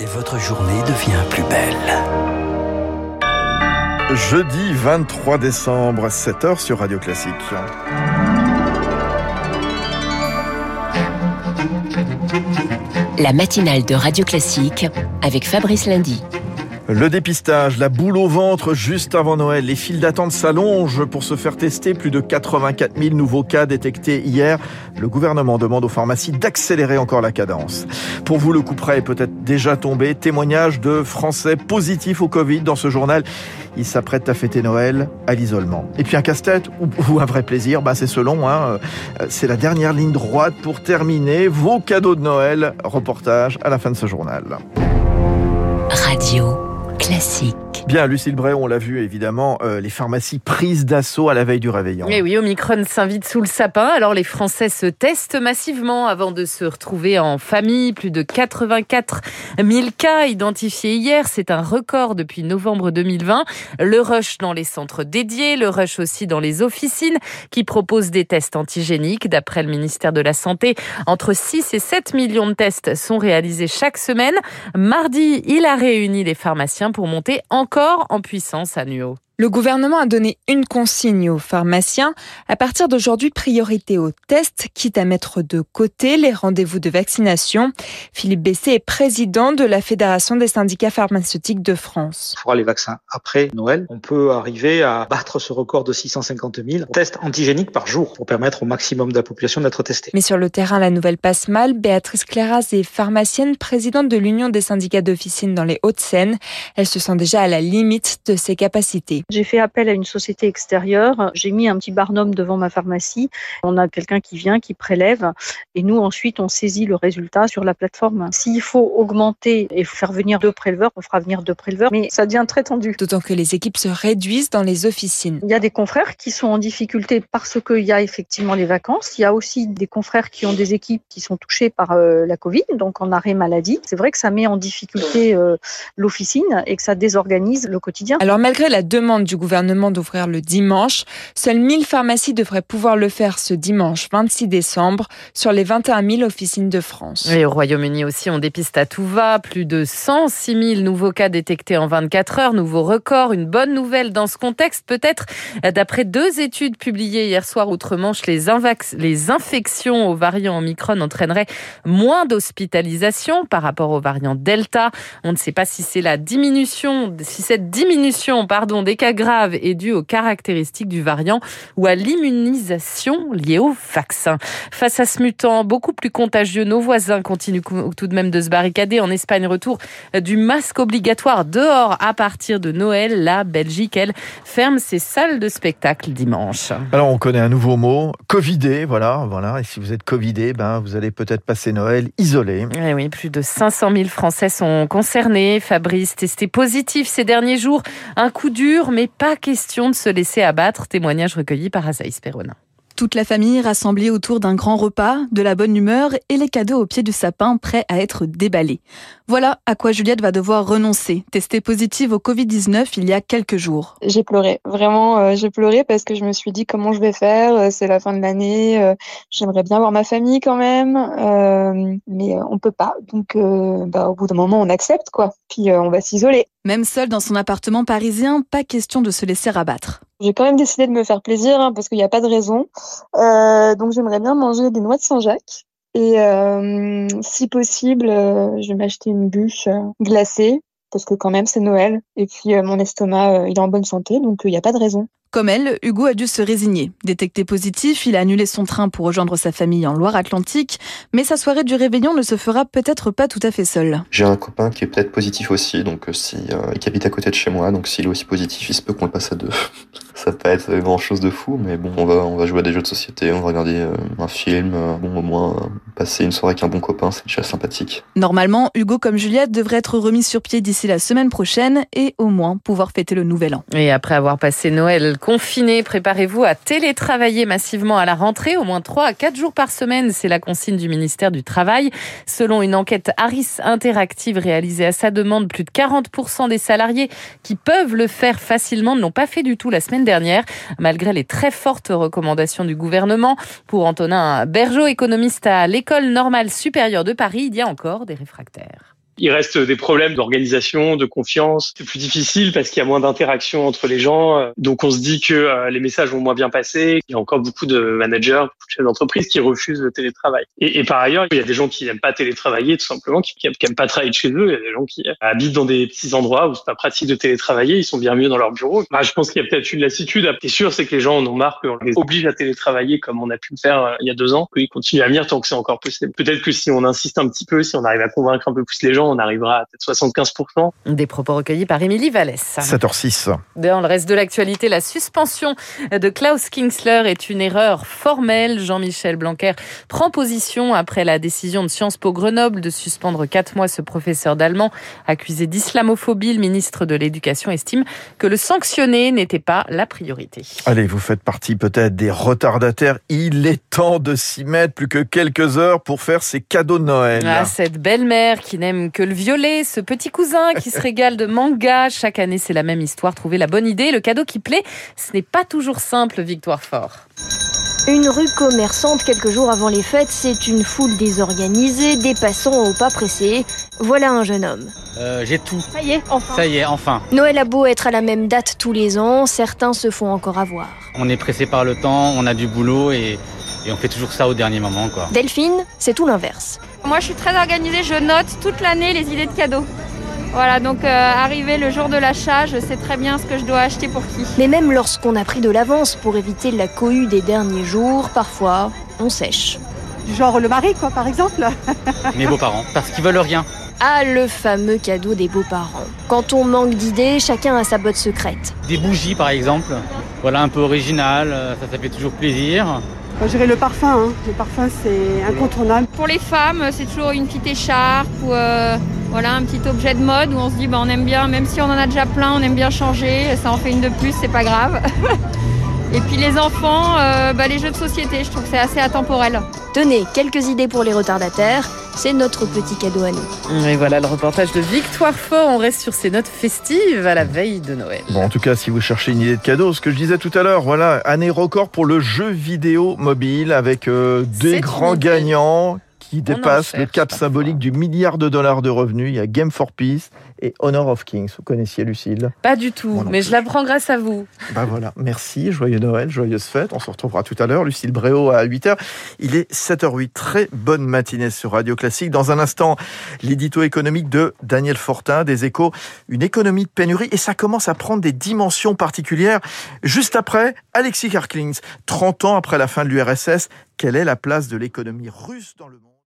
et votre journée devient plus belle. Jeudi 23 décembre, 7h sur Radio Classique. La matinale de Radio Classique avec Fabrice Lundy. Le dépistage, la boule au ventre juste avant Noël. Les files d'attente s'allongent pour se faire tester. Plus de 84 000 nouveaux cas détectés hier. Le gouvernement demande aux pharmacies d'accélérer encore la cadence. Pour vous, le coup près est peut-être déjà tombé. Témoignage de Français positifs au Covid dans ce journal. Ils s'apprêtent à fêter Noël à l'isolement. Et puis un casse-tête ou, un vrai plaisir, bah c'est selon. Hein. C'est la dernière ligne droite pour terminer vos cadeaux de Noël. Reportage à la fin de ce journal. Radio classique. Bien, Lucille Bray, on l'a vu évidemment, euh, les pharmacies prises d'assaut à la veille du réveillon. Mais oui, Omicron s'invite sous le sapin. Alors les Français se testent massivement avant de se retrouver en famille. Plus de 84 000 cas identifiés hier. C'est un record depuis novembre 2020. Le rush dans les centres dédiés, le rush aussi dans les officines qui proposent des tests antigéniques. D'après le ministère de la Santé, entre 6 et 7 millions de tests sont réalisés chaque semaine. Mardi, il a réuni les pharmaciens pour monter encore en puissance à. Le gouvernement a donné une consigne aux pharmaciens. À partir d'aujourd'hui, priorité aux tests, quitte à mettre de côté les rendez-vous de vaccination. Philippe Bessé est président de la Fédération des syndicats pharmaceutiques de France. Il faudra les vaccins après Noël. On peut arriver à battre ce record de 650 000 tests antigéniques par jour pour permettre au maximum de la population d'être testée. Mais sur le terrain, la nouvelle passe mal. Béatrice Cléras est pharmacienne, présidente de l'Union des syndicats d'officine dans les Hauts-de-Seine. Elle se sent déjà à la limite de ses capacités. J'ai fait appel à une société extérieure. J'ai mis un petit barnum devant ma pharmacie. On a quelqu'un qui vient, qui prélève. Et nous, ensuite, on saisit le résultat sur la plateforme. S'il faut augmenter et faire venir deux préleveurs, on fera venir deux préleveurs. Mais ça devient très tendu. D'autant que les équipes se réduisent dans les officines. Il y a des confrères qui sont en difficulté parce qu'il y a effectivement les vacances. Il y a aussi des confrères qui ont des équipes qui sont touchées par euh, la Covid, donc en arrêt maladie. C'est vrai que ça met en difficulté euh, l'officine et que ça désorganise le quotidien. Alors malgré la demande du gouvernement d'ouvrir le dimanche. Seules 1000 pharmacies devraient pouvoir le faire ce dimanche 26 décembre sur les 21 000 officines de France. Et au Royaume-Uni aussi, on dépiste à tout va. Plus de 106 000 nouveaux cas détectés en 24 heures. Nouveau record. Une bonne nouvelle dans ce contexte, peut-être. D'après deux études publiées hier soir outre-Manche, les, les infections aux variants Omicron entraîneraient moins d'hospitalisation par rapport aux variants Delta. On ne sait pas si c'est la diminution, si cette diminution, pardon, des cas grave est due aux caractéristiques du variant ou à l'immunisation liée au vaccin. Face à ce mutant beaucoup plus contagieux, nos voisins continuent tout de même de se barricader. En Espagne, retour du masque obligatoire dehors à partir de Noël. La Belgique, elle, ferme ses salles de spectacle dimanche. Alors, on connaît un nouveau mot, Covidé, voilà, voilà. Et si vous êtes Covidé, ben, vous allez peut-être passer Noël isolé. Eh oui, plus de 500 000 Français sont concernés. Fabrice testé positif ces derniers jours. Un coup dur, mais pas question de se laisser abattre. Témoignage recueilli par Azaïs Perronin. Toute la famille rassemblée autour d'un grand repas, de la bonne humeur et les cadeaux au pied du sapin prêts à être déballés. Voilà à quoi Juliette va devoir renoncer, testée positive au Covid-19 il y a quelques jours. J'ai pleuré, vraiment euh, j'ai pleuré parce que je me suis dit comment je vais faire, euh, c'est la fin de l'année, euh, j'aimerais bien voir ma famille quand même, mais on peut pas. Donc bah, au bout d'un moment on accepte quoi, puis on va s'isoler. Même seule dans son appartement parisien, pas question de se laisser abattre. J'ai quand même décidé de me faire plaisir hein, parce qu'il n'y a pas de raison. Euh, donc j'aimerais bien manger des noix de Saint-Jacques. Et euh, si possible, euh, je vais m'acheter une bûche glacée parce que quand même c'est Noël. Et puis mon estomac, il est en bonne santé, donc il n'y a pas de raison. Comme elle, Hugo a dû se résigner. Détecté positif, il a annulé son train pour rejoindre sa famille en Loire-Atlantique, mais sa soirée du réveillon ne se fera peut-être pas tout à fait seule. J'ai un copain qui est peut-être positif aussi, donc si euh, qui habite à côté de chez moi, donc s'il est aussi positif, il se peut qu'on le passe à deux. Ça peut être grand chose de fou, mais bon, on va on va jouer à des jeux de société, on va regarder euh, un film, euh, bon au moins passer une soirée avec un bon copain, c'est déjà sympathique. Normalement, Hugo comme Juliette devrait être remis sur pied d'ici la semaine prochaine et au moins pouvoir fêter le nouvel an. Et après avoir passé Noël confiné, préparez-vous à télétravailler massivement à la rentrée, au moins 3 à 4 jours par semaine. C'est la consigne du ministère du Travail. Selon une enquête Harris Interactive réalisée à sa demande, plus de 40% des salariés qui peuvent le faire facilement ne l'ont pas fait du tout la semaine dernière, malgré les très fortes recommandations du gouvernement. Pour Antonin Bergeau, économiste à l'École normale supérieure de Paris, il y a encore des réfractaires. Il reste des problèmes d'organisation, de confiance. C'est plus difficile parce qu'il y a moins d'interaction entre les gens. Donc on se dit que les messages vont moins bien passer. Il y a encore beaucoup de managers, beaucoup de chefs d'entreprise qui refusent le télétravail. Et, par ailleurs, il y a des gens qui n'aiment pas télétravailler tout simplement, qui n'aiment pas travailler de chez eux. Il y a des gens qui habitent dans des petits endroits où c'est pas pratique de télétravailler. Ils sont bien mieux dans leur bureau. Je pense qu'il y a peut-être une lassitude. Ce sûr, c'est que les gens en ont marre qu'on les oblige à télétravailler comme on a pu le faire il y a deux ans. Ils continuent à venir tant que c'est encore possible. Peut-être que si on insiste un petit peu, si on arrive à convaincre un peu plus les gens, on arrivera à peut-être 75%. Des propos recueillis par Émilie Vallès. 7h06. Dans le reste de l'actualité, la suspension de Klaus Kingsler est une erreur formelle. Jean-Michel Blanquer prend position après la décision de Sciences Po Grenoble de suspendre quatre mois ce professeur d'allemand accusé d'islamophobie. Le ministre de l'Éducation estime que le sanctionné n'était pas la priorité. Allez, vous faites partie peut-être des retardataires. Il est temps de s'y mettre. Plus que quelques heures pour faire ses cadeaux de Noël. Ah, cette belle-mère qui n'aime que le violet, ce petit cousin qui se régale de manga. Chaque année, c'est la même histoire. Trouver la bonne idée, le cadeau qui plaît, ce n'est pas toujours simple, Victoire Fort. Une rue commerçante quelques jours avant les fêtes, c'est une foule désorganisée, des passants au pas pressé. Voilà un jeune homme. Euh, J'ai tout. Ça y est, enfin. Ça y est, enfin. Noël a beau être à la même date tous les ans, certains se font encore avoir. On est pressé par le temps, on a du boulot et, et on fait toujours ça au dernier moment. Quoi. Delphine, c'est tout l'inverse. Moi, je suis très organisée, je note toute l'année les idées de cadeaux. Voilà, donc euh, arrivé le jour de l'achat, je sais très bien ce que je dois acheter pour qui. Mais même lorsqu'on a pris de l'avance pour éviter la cohue des derniers jours, parfois, on sèche. Genre le mari, quoi, par exemple Mes beaux-parents, parce qu'ils veulent rien. Ah, le fameux cadeau des beaux-parents. Quand on manque d'idées, chacun a sa botte secrète. Des bougies, par exemple. Voilà, un peu original, ça, ça fait toujours plaisir. Je dirais le parfum. Hein. Le parfum, c'est incontournable. Pour les femmes, c'est toujours une petite écharpe ou euh, voilà, un petit objet de mode où on se dit bah, on aime bien, même si on en a déjà plein, on aime bien changer. Ça en fait une de plus, c'est pas grave. Et puis les enfants, euh, bah, les jeux de société, je trouve que c'est assez atemporel. Tenez, quelques idées pour les retardataires. C'est notre petit cadeau à nous. Et voilà le reportage de Victoire Fort. On reste sur ces notes festives à la veille de Noël. Bon, en tout cas, si vous cherchez une idée de cadeau, ce que je disais tout à l'heure, voilà, année record pour le jeu vidéo mobile avec euh, des grands gagnants qui dépassent le cap symbolique du milliard de dollars de revenus. Il y a Game for Peace et Honor of Kings. Vous connaissiez Lucille Pas du tout, mais je l'apprends grâce à vous. Bah voilà, merci, joyeux Noël, joyeuse fête. On se retrouvera tout à l'heure. Lucille Bréau à 8h. Il est 7h08. Très bonne matinée sur Radio Classique. Dans un instant, l'édito économique de Daniel Fortin, des échos, une économie de pénurie. Et ça commence à prendre des dimensions particulières. Juste après, Alexis Karklings, 30 ans après la fin de l'URSS, quelle est la place de l'économie russe dans le monde?